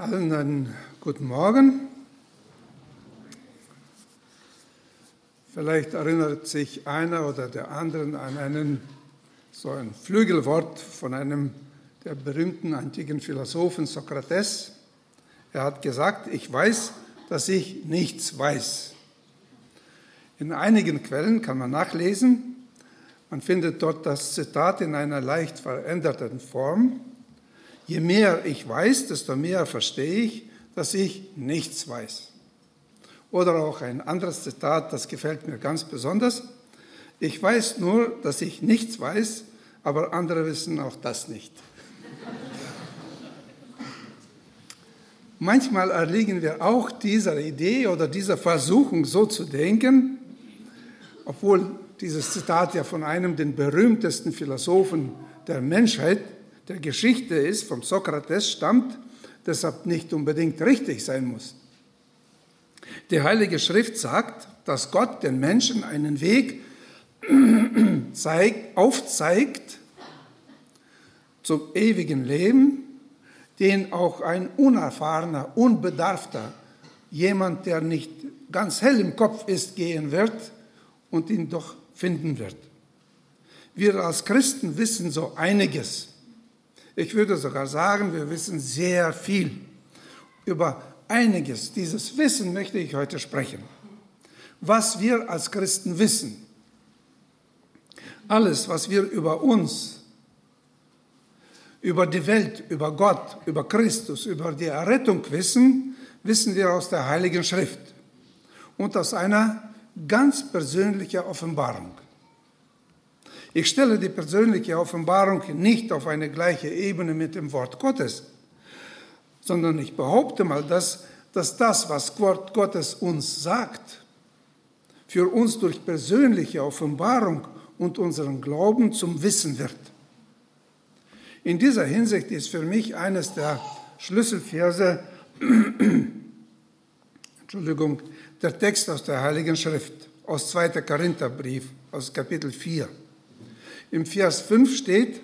Allen einen guten Morgen. Vielleicht erinnert sich einer oder der andere an einen, so ein Flügelwort von einem der berühmten antiken Philosophen Sokrates. Er hat gesagt, ich weiß, dass ich nichts weiß. In einigen Quellen kann man nachlesen, man findet dort das Zitat in einer leicht veränderten Form. Je mehr ich weiß, desto mehr verstehe ich, dass ich nichts weiß. Oder auch ein anderes Zitat, das gefällt mir ganz besonders. Ich weiß nur, dass ich nichts weiß, aber andere wissen auch das nicht. Manchmal erliegen wir auch dieser Idee oder dieser Versuchung, so zu denken, obwohl dieses Zitat ja von einem der berühmtesten Philosophen der Menschheit, der Geschichte ist, vom Sokrates stammt, deshalb nicht unbedingt richtig sein muss. Die Heilige Schrift sagt, dass Gott den Menschen einen Weg zeigt, aufzeigt zum ewigen Leben, den auch ein unerfahrener, unbedarfter, jemand, der nicht ganz hell im Kopf ist, gehen wird und ihn doch finden wird. Wir als Christen wissen so einiges. Ich würde sogar sagen, wir wissen sehr viel. Über einiges dieses Wissen möchte ich heute sprechen. Was wir als Christen wissen. Alles, was wir über uns, über die Welt, über Gott, über Christus, über die Errettung wissen, wissen wir aus der Heiligen Schrift und aus einer ganz persönliche Offenbarung. Ich stelle die persönliche Offenbarung nicht auf eine gleiche Ebene mit dem Wort Gottes, sondern ich behaupte mal, dass, dass das, was Wort Gottes uns sagt, für uns durch persönliche Offenbarung und unseren Glauben zum Wissen wird. In dieser Hinsicht ist für mich eines der Schlüsselverse, Entschuldigung, der Text aus der Heiligen Schrift, aus 2. Korintherbrief, aus Kapitel 4. Im Vers 5 steht,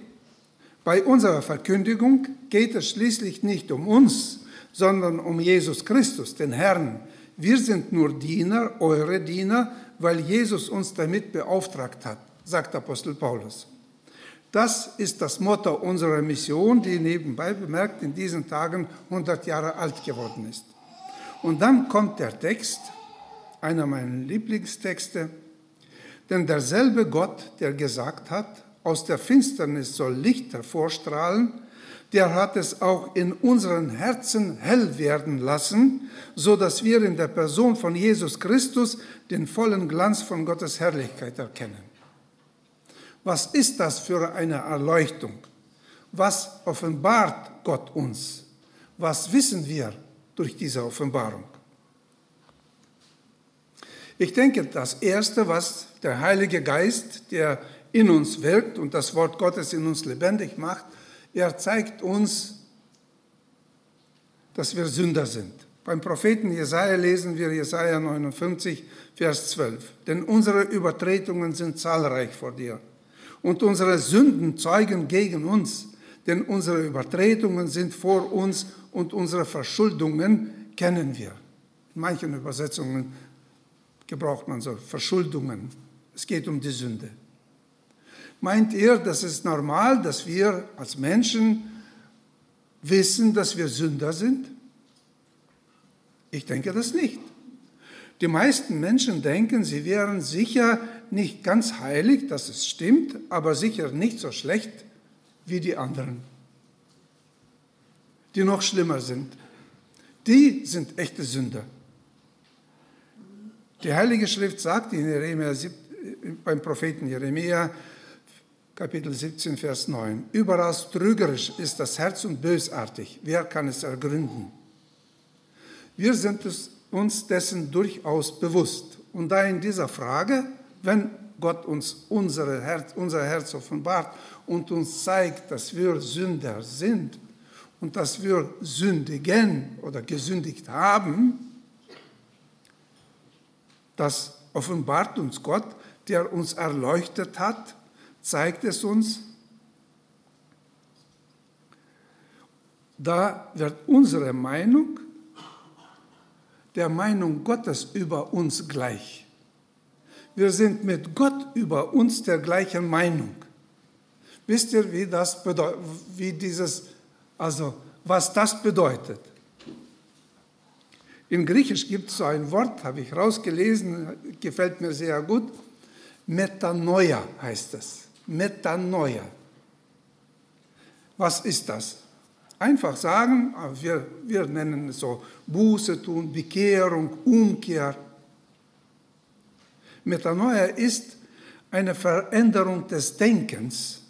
bei unserer Verkündigung geht es schließlich nicht um uns, sondern um Jesus Christus, den Herrn. Wir sind nur Diener, eure Diener, weil Jesus uns damit beauftragt hat, sagt Apostel Paulus. Das ist das Motto unserer Mission, die nebenbei bemerkt in diesen Tagen 100 Jahre alt geworden ist. Und dann kommt der Text, einer meiner Lieblingstexte. Denn derselbe Gott, der gesagt hat, aus der Finsternis soll Licht hervorstrahlen, der hat es auch in unseren Herzen hell werden lassen, so dass wir in der Person von Jesus Christus den vollen Glanz von Gottes Herrlichkeit erkennen. Was ist das für eine Erleuchtung? Was offenbart Gott uns? Was wissen wir durch diese Offenbarung? Ich denke, das Erste, was der Heilige Geist, der in uns wirkt und das Wort Gottes in uns lebendig macht, er zeigt uns, dass wir Sünder sind. Beim Propheten Jesaja lesen wir Jesaja 59, Vers 12. Denn unsere Übertretungen sind zahlreich vor dir und unsere Sünden zeugen gegen uns. Denn unsere Übertretungen sind vor uns und unsere Verschuldungen kennen wir. In manchen Übersetzungen gebraucht man so Verschuldungen. Es geht um die Sünde. Meint ihr, das ist normal, dass wir als Menschen wissen, dass wir Sünder sind? Ich denke das nicht. Die meisten Menschen denken, sie wären sicher nicht ganz heilig, das ist stimmt, aber sicher nicht so schlecht wie die anderen, die noch schlimmer sind. Die sind echte Sünder. Die Heilige Schrift sagt in Jeremia, beim Propheten Jeremia, Kapitel 17, Vers 9, überall trügerisch ist das Herz und bösartig. Wer kann es ergründen? Wir sind uns dessen durchaus bewusst. Und da in dieser Frage, wenn Gott uns Herz, unser Herz offenbart und uns zeigt, dass wir Sünder sind und dass wir sündigen oder gesündigt haben, das offenbart uns Gott, der uns erleuchtet hat, zeigt es uns. da wird unsere Meinung der Meinung Gottes über uns gleich. Wir sind mit Gott über uns der gleichen Meinung. Wisst ihr, wie das bedeutet, wie dieses, also was das bedeutet? In Griechisch gibt es so ein Wort, habe ich rausgelesen, gefällt mir sehr gut. Metanoia heißt es. Metanoia. Was ist das? Einfach sagen, wir, wir nennen es so Buße tun, Bekehrung, Umkehr. Metanoia ist eine Veränderung des Denkens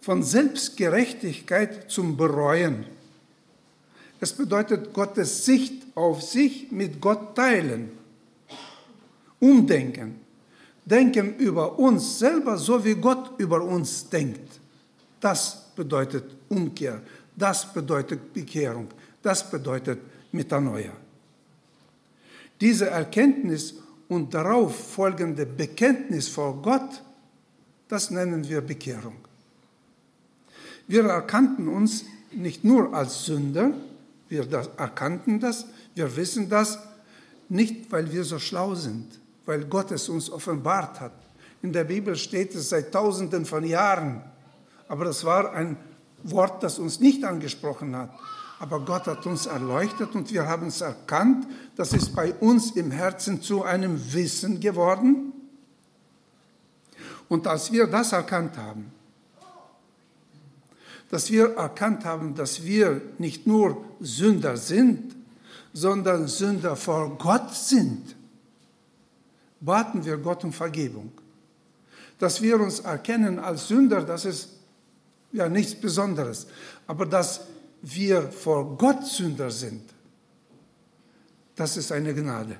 von Selbstgerechtigkeit zum Bereuen. Es bedeutet Gottes Sicht auf sich mit Gott teilen, umdenken, denken über uns selber, so wie Gott über uns denkt. Das bedeutet Umkehr, das bedeutet Bekehrung, das bedeutet Metanoia. Diese Erkenntnis und darauf folgende Bekenntnis vor Gott, das nennen wir Bekehrung. Wir erkannten uns nicht nur als Sünder, wir erkannten das, wir wissen das, nicht weil wir so schlau sind, weil Gott es uns offenbart hat. In der Bibel steht es seit Tausenden von Jahren, aber das war ein Wort, das uns nicht angesprochen hat. Aber Gott hat uns erleuchtet und wir haben es erkannt. Das ist bei uns im Herzen zu einem Wissen geworden. Und als wir das erkannt haben, dass wir erkannt haben, dass wir nicht nur Sünder sind, sondern Sünder vor Gott sind, baten wir Gott um Vergebung. Dass wir uns erkennen als Sünder, das ist ja nichts Besonderes. Aber dass wir vor Gott Sünder sind, das ist eine Gnade.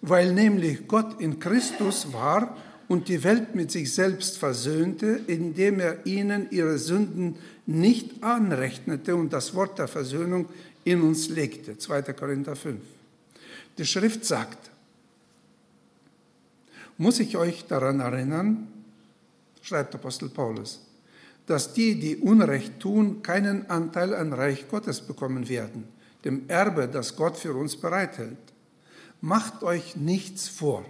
Weil nämlich Gott in Christus war und die Welt mit sich selbst versöhnte, indem er ihnen ihre Sünden nicht anrechnete und das Wort der Versöhnung in uns legte. 2. Korinther 5. Die Schrift sagt, muss ich euch daran erinnern, schreibt Apostel Paulus, dass die, die Unrecht tun, keinen Anteil an Reich Gottes bekommen werden, dem Erbe, das Gott für uns bereithält. Macht euch nichts vor.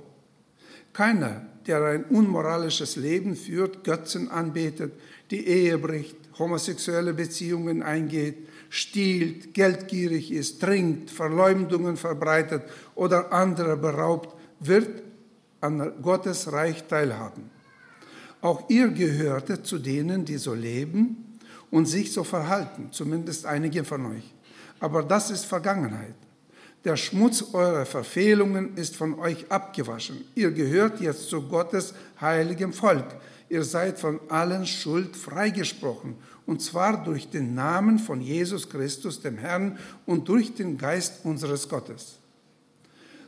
Keiner, der ein unmoralisches Leben führt, Götzen anbetet, die Ehe bricht, homosexuelle Beziehungen eingeht, stiehlt, geldgierig ist, trinkt, Verleumdungen verbreitet oder andere beraubt, wird an Gottes Reich teilhaben. Auch ihr gehörte zu denen, die so leben und sich so verhalten, zumindest einige von euch. Aber das ist Vergangenheit. Der Schmutz eurer Verfehlungen ist von euch abgewaschen. Ihr gehört jetzt zu Gottes heiligem Volk. Ihr seid von allen Schuld freigesprochen, und zwar durch den Namen von Jesus Christus, dem Herrn, und durch den Geist unseres Gottes.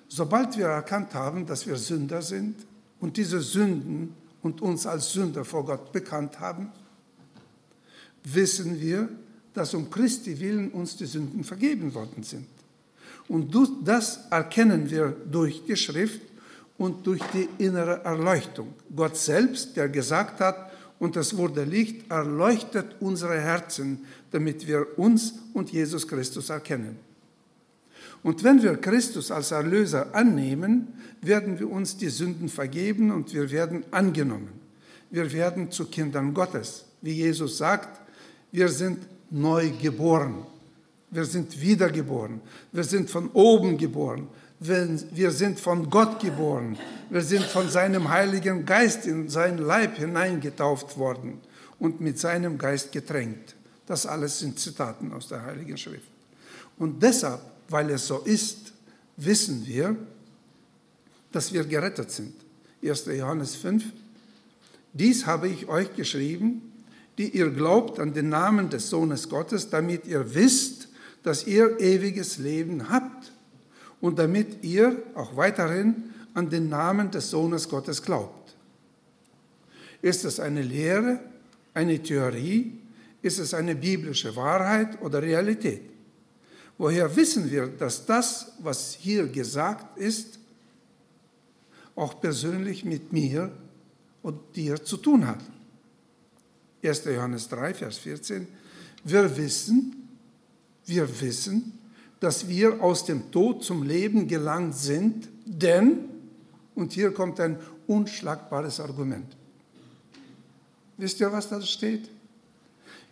Sobald wir erkannt haben, dass wir Sünder sind und diese Sünden und uns als Sünder vor Gott bekannt haben, wissen wir, dass um Christi willen uns die Sünden vergeben worden sind. Und das erkennen wir durch die Schrift und durch die innere Erleuchtung. Gott selbst, der gesagt hat, und es wurde Licht, erleuchtet unsere Herzen, damit wir uns und Jesus Christus erkennen. Und wenn wir Christus als Erlöser annehmen, werden wir uns die Sünden vergeben und wir werden angenommen. Wir werden zu Kindern Gottes. Wie Jesus sagt, wir sind neu geboren. Wir sind wiedergeboren. Wir sind von oben geboren. Wir sind von Gott geboren. Wir sind von seinem Heiligen Geist in seinen Leib hineingetauft worden und mit seinem Geist getränkt. Das alles sind Zitaten aus der Heiligen Schrift. Und deshalb weil es so ist, wissen wir, dass wir gerettet sind. 1. Johannes 5. Dies habe ich euch geschrieben, die ihr glaubt an den Namen des Sohnes Gottes, damit ihr wisst, dass ihr ewiges Leben habt und damit ihr auch weiterhin an den Namen des Sohnes Gottes glaubt. Ist es eine Lehre, eine Theorie? Ist es eine biblische Wahrheit oder Realität? Woher wissen wir, dass das, was hier gesagt ist, auch persönlich mit mir und dir zu tun hat? 1. Johannes 3, Vers 14. Wir wissen, wir wissen, dass wir aus dem Tod zum Leben gelangt sind, denn, und hier kommt ein unschlagbares Argument. Wisst ihr, was da steht?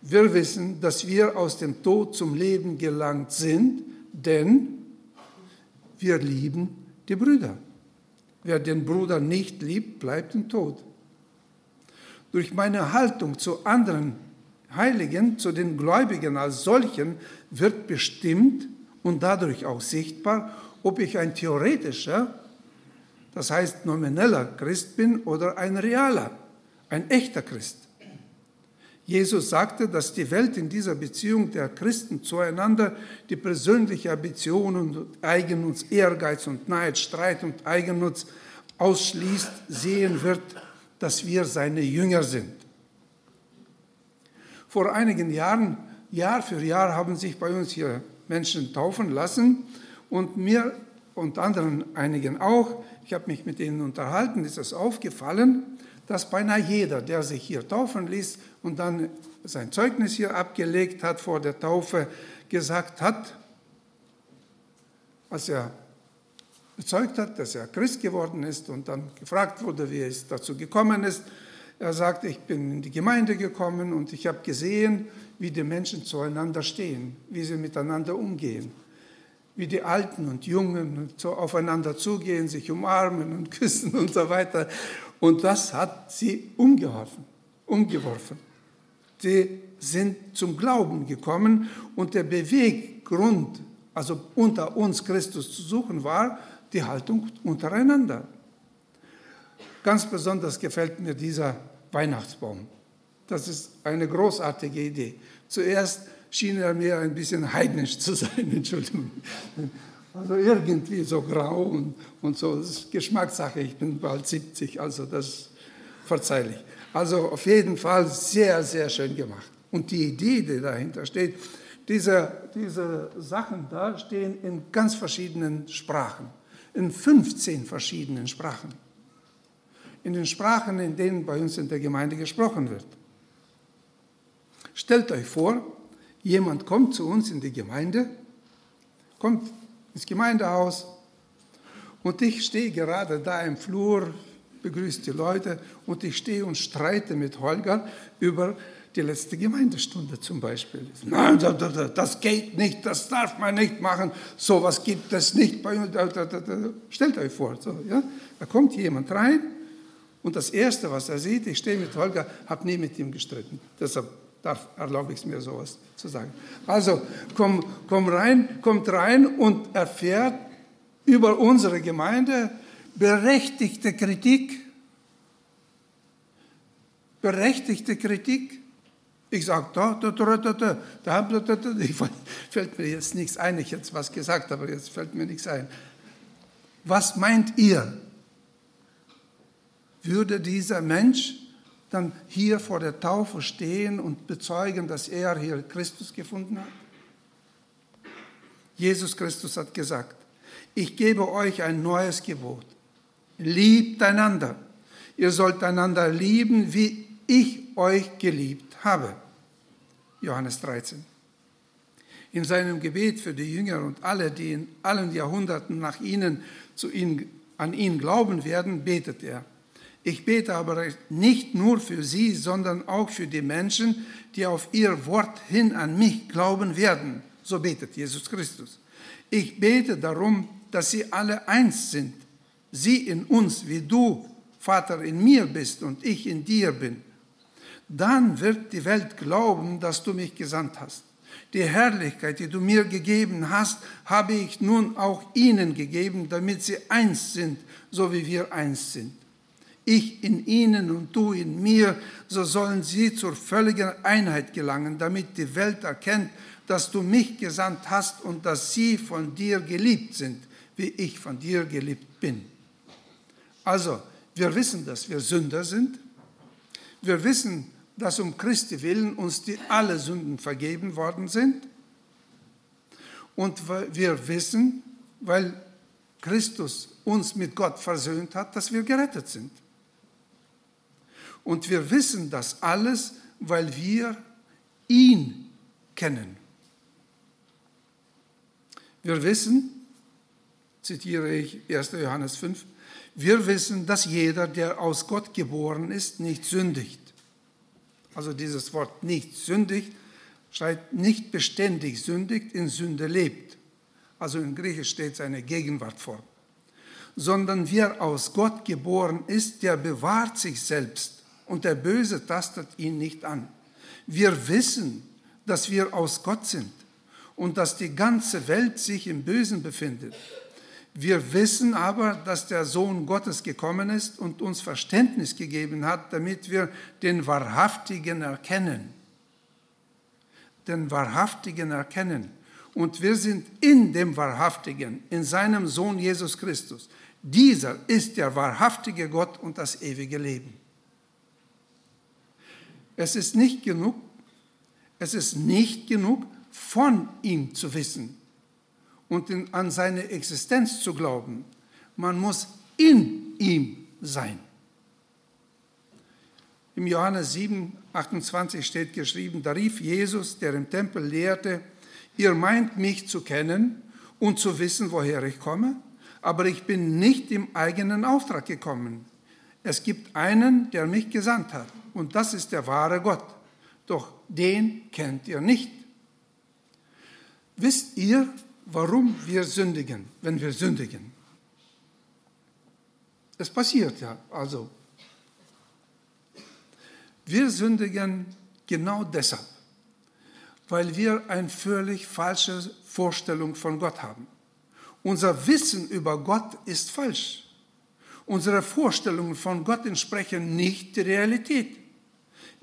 Wir wissen, dass wir aus dem Tod zum Leben gelangt sind, denn wir lieben die Brüder. Wer den Bruder nicht liebt, bleibt im Tod. Durch meine Haltung zu anderen Heiligen, zu den Gläubigen als solchen, wird bestimmt und dadurch auch sichtbar, ob ich ein theoretischer, das heißt nomineller Christ bin oder ein realer, ein echter Christ. Jesus sagte, dass die Welt in dieser Beziehung der Christen zueinander die persönliche Ambition und Eigennutz, Ehrgeiz und Neid, Streit und Eigennutz ausschließt, sehen wird, dass wir seine Jünger sind. Vor einigen Jahren, Jahr für Jahr, haben sich bei uns hier Menschen taufen lassen und mir und anderen einigen auch, ich habe mich mit ihnen unterhalten, ist es aufgefallen, dass beinahe jeder, der sich hier taufen ließ und dann sein Zeugnis hier abgelegt hat vor der Taufe, gesagt hat, als er bezeugt hat, dass er Christ geworden ist und dann gefragt wurde, wie es dazu gekommen ist. Er sagt, ich bin in die Gemeinde gekommen und ich habe gesehen, wie die Menschen zueinander stehen, wie sie miteinander umgehen, wie die Alten und Jungen aufeinander zugehen, sich umarmen und küssen und so weiter. Und das hat sie umgeworfen, umgeworfen. Sie sind zum Glauben gekommen und der Beweggrund, also unter uns Christus zu suchen, war die Haltung untereinander. Ganz besonders gefällt mir dieser Weihnachtsbaum. Das ist eine großartige Idee. Zuerst schien er mir ein bisschen heidnisch zu sein, Entschuldigung. Also irgendwie so grau und, und so, das ist Geschmackssache. Ich bin bald 70, also das ist verzeihlich. Also auf jeden Fall sehr, sehr schön gemacht. Und die Idee, die dahinter steht, diese, diese Sachen da stehen in ganz verschiedenen Sprachen, in 15 verschiedenen Sprachen. In den Sprachen, in denen bei uns in der Gemeinde gesprochen wird. Stellt euch vor, jemand kommt zu uns in die Gemeinde, kommt ins Gemeindehaus und ich stehe gerade da im Flur, begrüße die Leute und ich stehe und streite mit Holger über die letzte Gemeindestunde zum Beispiel. Nein, das geht nicht, das darf man nicht machen, sowas gibt es nicht bei uns. Stellt euch vor, so, ja? da kommt jemand rein und das Erste, was er sieht, ich stehe mit Holger, habe nie mit ihm gestritten. Deshalb darf, erlaube ich es mir, sowas zu sagen. Also, komm, komm rein, kommt rein und erfährt über unsere Gemeinde berechtigte Kritik. Berechtigte Kritik. Ich sage, da, da, da, da, da, da, da, da, da. Ich, fällt mir jetzt nichts ein, ich hätte was gesagt, aber jetzt fällt mir nichts ein. Was meint ihr? Würde dieser Mensch dann hier vor der Taufe stehen und bezeugen, dass er hier Christus gefunden hat? Jesus Christus hat gesagt, ich gebe euch ein neues Gebot. Liebt einander. Ihr sollt einander lieben, wie ich euch geliebt habe. Johannes 13. In seinem Gebet für die Jünger und alle, die in allen Jahrhunderten nach ihnen, zu ihnen an ihn glauben werden, betet er. Ich bete aber nicht nur für sie, sondern auch für die Menschen, die auf ihr Wort hin an mich glauben werden. So betet Jesus Christus. Ich bete darum, dass sie alle eins sind. Sie in uns, wie du, Vater, in mir bist und ich in dir bin. Dann wird die Welt glauben, dass du mich gesandt hast. Die Herrlichkeit, die du mir gegeben hast, habe ich nun auch ihnen gegeben, damit sie eins sind, so wie wir eins sind ich in ihnen und du in mir, so sollen sie zur völligen Einheit gelangen, damit die Welt erkennt, dass du mich gesandt hast und dass sie von dir geliebt sind, wie ich von dir geliebt bin. Also, wir wissen, dass wir Sünder sind. Wir wissen, dass um Christi willen uns die alle Sünden vergeben worden sind. Und wir wissen, weil Christus uns mit Gott versöhnt hat, dass wir gerettet sind. Und wir wissen das alles, weil wir ihn kennen. Wir wissen, zitiere ich 1. Johannes 5, wir wissen, dass jeder, der aus Gott geboren ist, nicht sündigt. Also dieses Wort nicht sündigt, schreibt nicht beständig sündigt, in Sünde lebt. Also in Griechisch steht seine Gegenwart vor. Sondern wer aus Gott geboren ist, der bewahrt sich selbst und der Böse tastet ihn nicht an. Wir wissen, dass wir aus Gott sind und dass die ganze Welt sich im Bösen befindet. Wir wissen aber, dass der Sohn Gottes gekommen ist und uns Verständnis gegeben hat, damit wir den Wahrhaftigen erkennen. Den Wahrhaftigen erkennen. Und wir sind in dem Wahrhaftigen, in seinem Sohn Jesus Christus. Dieser ist der wahrhaftige Gott und das ewige Leben. Es ist nicht genug, es ist nicht genug, von ihm zu wissen und an seine Existenz zu glauben. Man muss in ihm sein. Im Johannes 7, 28 steht geschrieben, da rief Jesus, der im Tempel lehrte, ihr meint mich zu kennen und zu wissen, woher ich komme, aber ich bin nicht im eigenen Auftrag gekommen. Es gibt einen, der mich gesandt hat, und das ist der wahre Gott. Doch den kennt ihr nicht. Wisst ihr, warum wir sündigen, wenn wir sündigen? Es passiert ja also. Wir sündigen genau deshalb, weil wir eine völlig falsche Vorstellung von Gott haben. Unser Wissen über Gott ist falsch. Unsere Vorstellungen von Gott entsprechen nicht der Realität.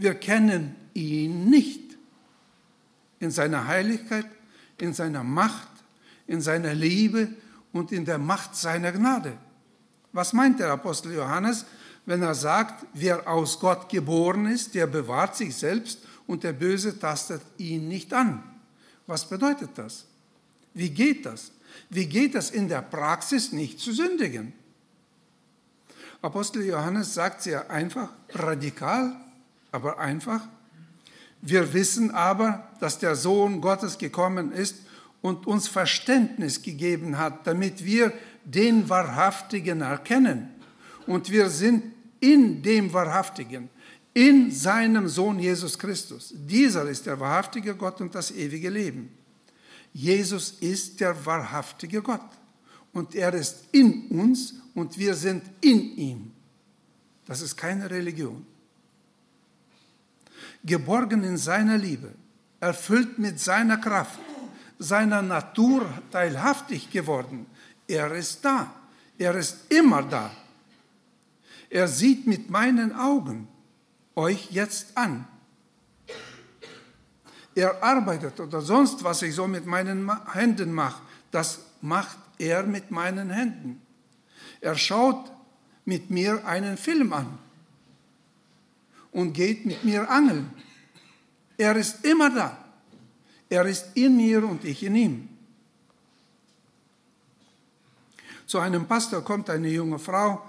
Wir kennen ihn nicht in seiner Heiligkeit, in seiner Macht, in seiner Liebe und in der Macht seiner Gnade. Was meint der Apostel Johannes, wenn er sagt, wer aus Gott geboren ist, der bewahrt sich selbst und der Böse tastet ihn nicht an? Was bedeutet das? Wie geht das? Wie geht das in der Praxis nicht zu sündigen? Apostel Johannes sagt sehr einfach, radikal, aber einfach. Wir wissen aber, dass der Sohn Gottes gekommen ist und uns Verständnis gegeben hat, damit wir den Wahrhaftigen erkennen. Und wir sind in dem Wahrhaftigen, in seinem Sohn Jesus Christus. Dieser ist der wahrhaftige Gott und das ewige Leben. Jesus ist der wahrhaftige Gott und er ist in uns und wir sind in ihm. Das ist keine Religion geborgen in seiner Liebe, erfüllt mit seiner Kraft, seiner Natur teilhaftig geworden. Er ist da. Er ist immer da. Er sieht mit meinen Augen euch jetzt an. Er arbeitet oder sonst, was ich so mit meinen Händen mache, das macht er mit meinen Händen. Er schaut mit mir einen Film an und geht mit mir angeln. Er ist immer da. Er ist in mir und ich in ihm. Zu einem Pastor kommt eine junge Frau.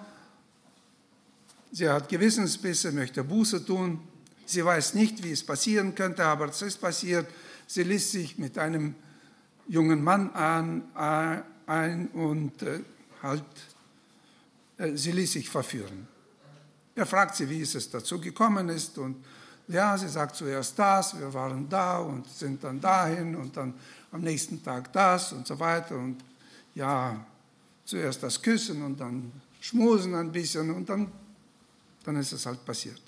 Sie hat Gewissensbisse, möchte Buße tun. Sie weiß nicht, wie es passieren könnte, aber es ist passiert. Sie ließ sich mit einem jungen Mann an, ein und äh, halt, äh, sie ließ sich verführen. Er fragt sie, wie es dazu gekommen ist und ja, sie sagt zuerst das, wir waren da und sind dann dahin und dann am nächsten Tag das und so weiter und ja, zuerst das Küssen und dann Schmusen ein bisschen und dann, dann ist es halt passiert.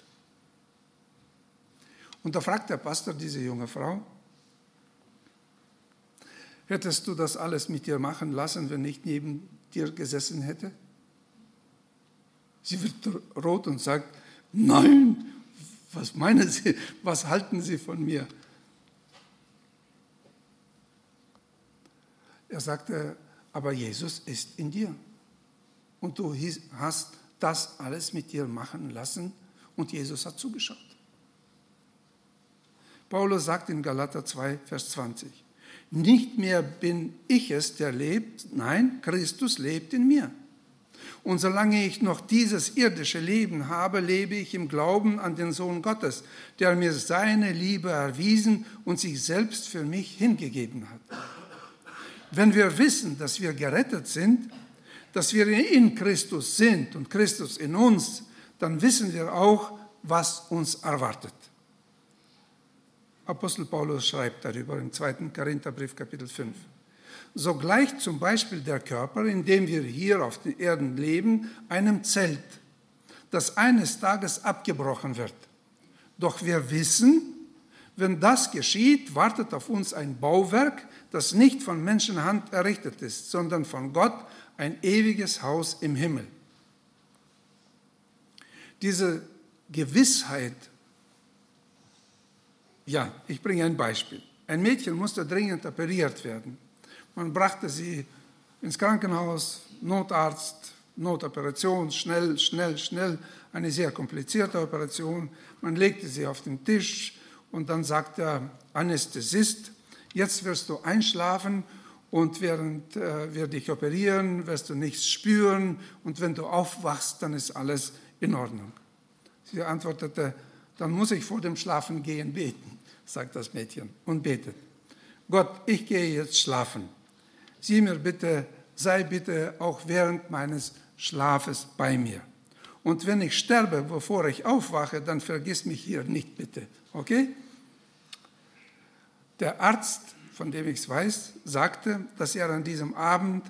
Und da fragt der Pastor diese junge Frau, hättest du das alles mit dir machen lassen, wenn ich neben dir gesessen hätte? Sie wird rot und sagt, nein, was meinen Sie, was halten Sie von mir? Er sagte, aber Jesus ist in dir. Und du hast das alles mit dir machen lassen und Jesus hat zugeschaut. Paulus sagt in Galater 2, Vers 20, nicht mehr bin ich es, der lebt, nein, Christus lebt in mir. Und solange ich noch dieses irdische Leben habe, lebe ich im Glauben an den Sohn Gottes, der mir seine Liebe erwiesen und sich selbst für mich hingegeben hat. Wenn wir wissen, dass wir gerettet sind, dass wir in Christus sind und Christus in uns, dann wissen wir auch, was uns erwartet. Apostel Paulus schreibt darüber im 2. Korintherbrief Kapitel 5. So gleicht zum Beispiel der Körper, in dem wir hier auf den Erden leben, einem Zelt, das eines Tages abgebrochen wird. Doch wir wissen, wenn das geschieht, wartet auf uns ein Bauwerk, das nicht von Menschenhand errichtet ist, sondern von Gott ein ewiges Haus im Himmel. Diese Gewissheit ja, ich bringe ein Beispiel. Ein Mädchen musste dringend operiert werden. Man brachte sie ins Krankenhaus, Notarzt, Notoperation, schnell, schnell, schnell, eine sehr komplizierte Operation. Man legte sie auf den Tisch und dann sagte der Anästhesist, jetzt wirst du einschlafen und während äh, wir dich operieren, wirst du nichts spüren und wenn du aufwachst, dann ist alles in Ordnung. Sie antwortete, dann muss ich vor dem Schlafengehen beten, sagt das Mädchen und betet. Gott, ich gehe jetzt schlafen. Sieh mir bitte, sei bitte auch während meines Schlafes bei mir. Und wenn ich sterbe, bevor ich aufwache, dann vergiss mich hier nicht bitte. Okay? Der Arzt, von dem ich es weiß, sagte, dass er an diesem Abend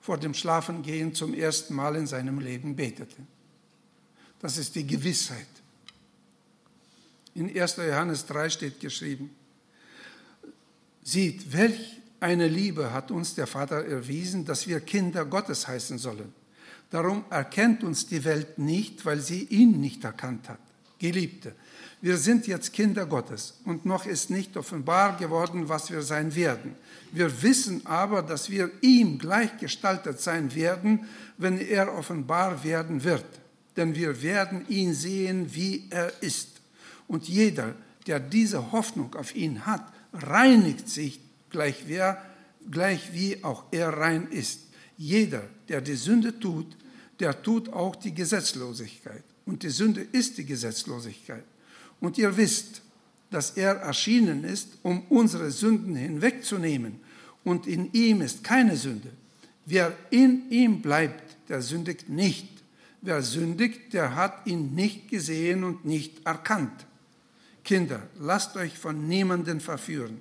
vor dem Schlafengehen zum ersten Mal in seinem Leben betete. Das ist die Gewissheit. In 1. Johannes 3 steht geschrieben, sieht, welch eine Liebe hat uns der Vater erwiesen, dass wir Kinder Gottes heißen sollen. Darum erkennt uns die Welt nicht, weil sie ihn nicht erkannt hat. Geliebte, wir sind jetzt Kinder Gottes und noch ist nicht offenbar geworden, was wir sein werden. Wir wissen aber, dass wir ihm gleichgestaltet sein werden, wenn er offenbar werden wird. Denn wir werden ihn sehen, wie er ist. Und jeder, der diese Hoffnung auf ihn hat, reinigt sich gleich, wer, gleich wie auch er rein ist. Jeder, der die Sünde tut, der tut auch die Gesetzlosigkeit. Und die Sünde ist die Gesetzlosigkeit. Und ihr wisst, dass er erschienen ist, um unsere Sünden hinwegzunehmen. Und in ihm ist keine Sünde. Wer in ihm bleibt, der sündigt nicht. Wer sündigt, der hat ihn nicht gesehen und nicht erkannt. Kinder, lasst euch von niemandem verführen.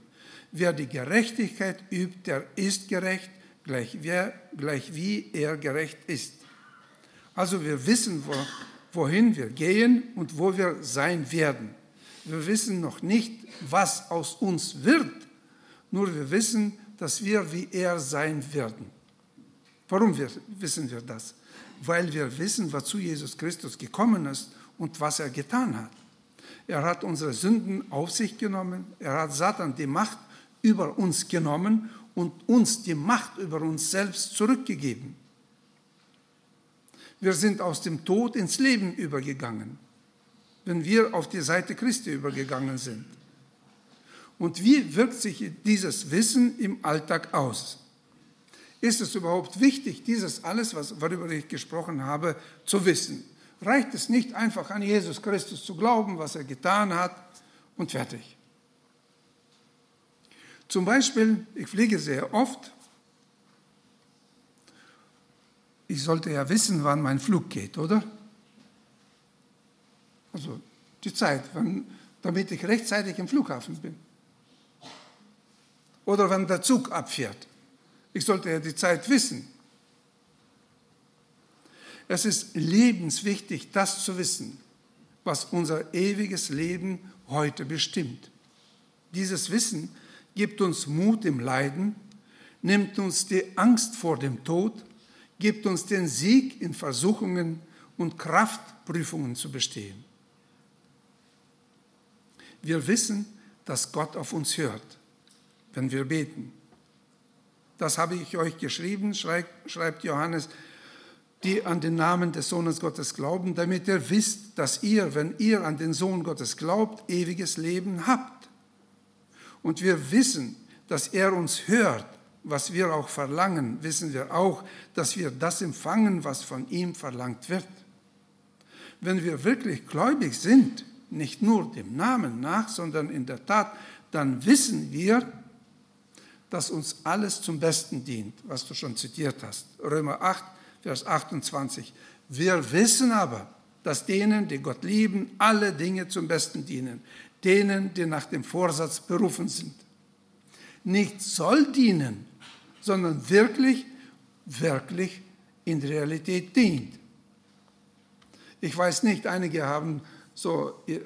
Wer die Gerechtigkeit übt, der ist gerecht, gleich, wer, gleich wie er gerecht ist. Also wir wissen, wo, wohin wir gehen und wo wir sein werden. Wir wissen noch nicht, was aus uns wird, nur wir wissen, dass wir wie er sein werden. Warum wir, wissen wir das? Weil wir wissen, wozu Jesus Christus gekommen ist und was er getan hat. Er hat unsere Sünden auf sich genommen. Er hat Satan die Macht über uns genommen und uns die Macht über uns selbst zurückgegeben. Wir sind aus dem Tod ins Leben übergegangen, wenn wir auf die Seite Christi übergegangen sind. Und wie wirkt sich dieses Wissen im Alltag aus? Ist es überhaupt wichtig, dieses alles, worüber ich gesprochen habe, zu wissen? reicht es nicht einfach an Jesus Christus zu glauben, was er getan hat und fertig. Zum Beispiel, ich fliege sehr oft. Ich sollte ja wissen, wann mein Flug geht, oder? Also die Zeit, wann, damit ich rechtzeitig im Flughafen bin. Oder wenn der Zug abfährt. Ich sollte ja die Zeit wissen. Es ist lebenswichtig, das zu wissen, was unser ewiges Leben heute bestimmt. Dieses Wissen gibt uns Mut im Leiden, nimmt uns die Angst vor dem Tod, gibt uns den Sieg in Versuchungen und Kraft, Prüfungen zu bestehen. Wir wissen, dass Gott auf uns hört, wenn wir beten. Das habe ich euch geschrieben, schreibt Johannes die an den Namen des Sohnes Gottes glauben, damit ihr wisst, dass ihr, wenn ihr an den Sohn Gottes glaubt, ewiges Leben habt. Und wir wissen, dass er uns hört, was wir auch verlangen, wissen wir auch, dass wir das empfangen, was von ihm verlangt wird. Wenn wir wirklich gläubig sind, nicht nur dem Namen nach, sondern in der Tat, dann wissen wir, dass uns alles zum Besten dient, was du schon zitiert hast. Römer 8, Vers 28. Wir wissen aber, dass denen, die Gott lieben, alle Dinge zum Besten dienen, denen, die nach dem Vorsatz berufen sind. Nicht soll dienen, sondern wirklich, wirklich in Realität dient. Ich weiß nicht, einige haben so äh,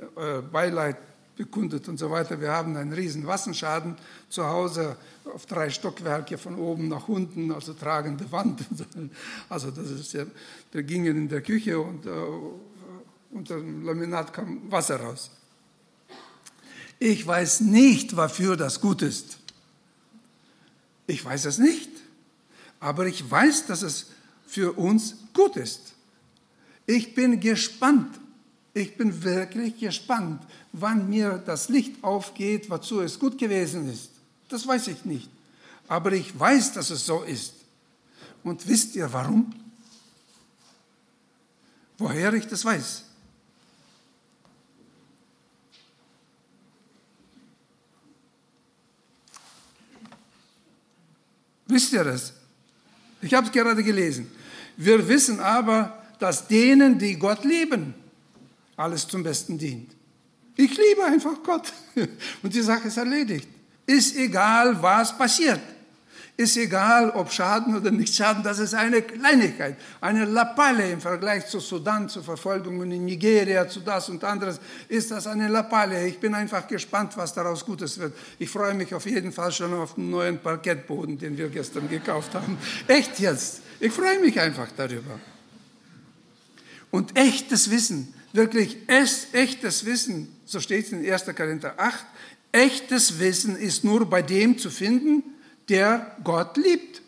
Beileid bekundet und so weiter. Wir haben einen riesen Wassenschaden zu Hause auf drei Stockwerke von oben nach unten, also tragende Wand. Also das ist ja, wir gingen in der Küche und uh, unter dem Laminat kam Wasser raus. Ich weiß nicht, wofür das gut ist. Ich weiß es nicht. Aber ich weiß, dass es für uns gut ist. Ich bin gespannt. Ich bin wirklich gespannt, wann mir das Licht aufgeht, wozu es gut gewesen ist. Das weiß ich nicht. Aber ich weiß, dass es so ist. Und wisst ihr warum? Woher ich das weiß? Wisst ihr das? Ich habe es gerade gelesen. Wir wissen aber, dass denen, die Gott lieben, alles zum Besten dient. Ich liebe einfach Gott. Und die Sache ist erledigt. Ist egal, was passiert. Ist egal, ob Schaden oder nicht Schaden, das ist eine Kleinigkeit, eine Lappalle im Vergleich zu Sudan, zu Verfolgungen in Nigeria, zu das und anderes, ist das eine Lappalle. Ich bin einfach gespannt, was daraus Gutes wird. Ich freue mich auf jeden Fall schon auf den neuen Parkettboden, den wir gestern gekauft haben. Echt jetzt. Ich freue mich einfach darüber. Und echtes Wissen, wirklich echtes Wissen, so steht es in 1. Korinther 8, echtes Wissen ist nur bei dem zu finden, der Gott liebt.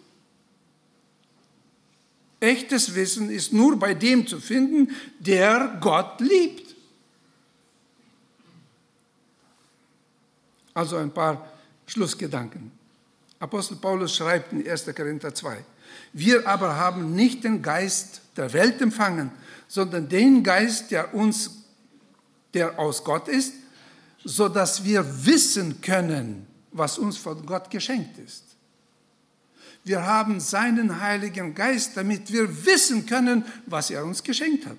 Echtes Wissen ist nur bei dem zu finden, der Gott liebt. Also ein paar Schlussgedanken. Apostel Paulus schreibt in 1. Korinther 2, wir aber haben nicht den Geist der Welt empfangen, sondern den Geist, der uns, der aus Gott ist, so dass wir wissen können, was uns von Gott geschenkt ist. Wir haben seinen Heiligen Geist, damit wir wissen können, was er uns geschenkt hat.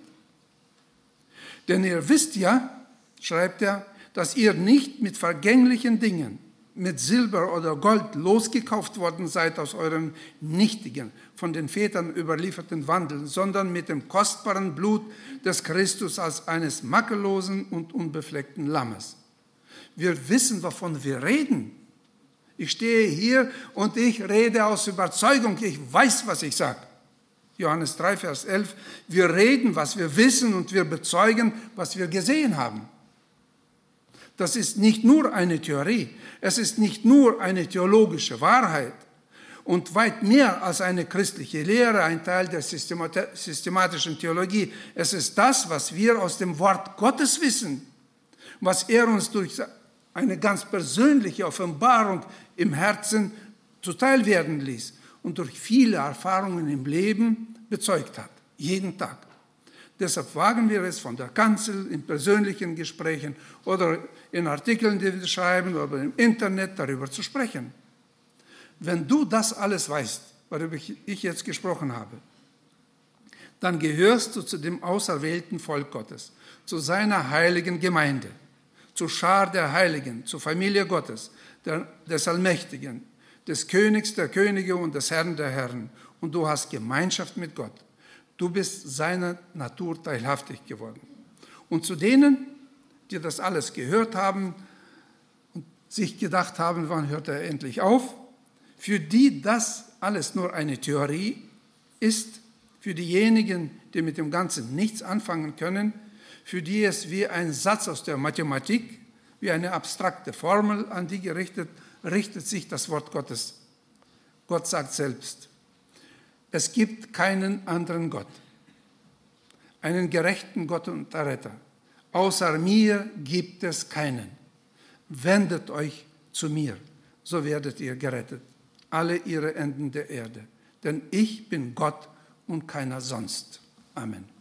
Denn ihr wisst ja, schreibt er, dass ihr nicht mit vergänglichen Dingen, mit Silber oder Gold losgekauft worden seid aus eurem nichtigen, von den Vätern überlieferten Wandel, sondern mit dem kostbaren Blut des Christus als eines makellosen und unbefleckten Lammes. Wir wissen, wovon wir reden. Ich stehe hier und ich rede aus Überzeugung. Ich weiß, was ich sage. Johannes 3, Vers 11. Wir reden, was wir wissen und wir bezeugen, was wir gesehen haben. Das ist nicht nur eine Theorie. Es ist nicht nur eine theologische Wahrheit und weit mehr als eine christliche Lehre, ein Teil der systematischen Theologie. Es ist das, was wir aus dem Wort Gottes wissen, was er uns durch eine ganz persönliche Offenbarung im Herzen zuteil werden ließ und durch viele Erfahrungen im Leben bezeugt hat, jeden Tag. Deshalb wagen wir es von der Kanzel in persönlichen Gesprächen oder in Artikeln, die wir schreiben oder im Internet darüber zu sprechen. Wenn du das alles weißt, worüber ich jetzt gesprochen habe, dann gehörst du zu dem auserwählten Volk Gottes, zu seiner heiligen Gemeinde zur Schar der Heiligen, zur Familie Gottes, der, des Allmächtigen, des Königs der Könige und des Herrn der Herren. Und du hast Gemeinschaft mit Gott. Du bist seiner Natur teilhaftig geworden. Und zu denen, die das alles gehört haben und sich gedacht haben, wann hört er endlich auf, für die das alles nur eine Theorie ist, für diejenigen, die mit dem Ganzen nichts anfangen können, für die es wie ein Satz aus der Mathematik, wie eine abstrakte Formel an die gerichtet, richtet sich das Wort Gottes. Gott sagt selbst, es gibt keinen anderen Gott, einen gerechten Gott und Erretter. Außer mir gibt es keinen. Wendet euch zu mir, so werdet ihr gerettet. alle ihre Enden der Erde. Denn ich bin Gott und keiner sonst. Amen.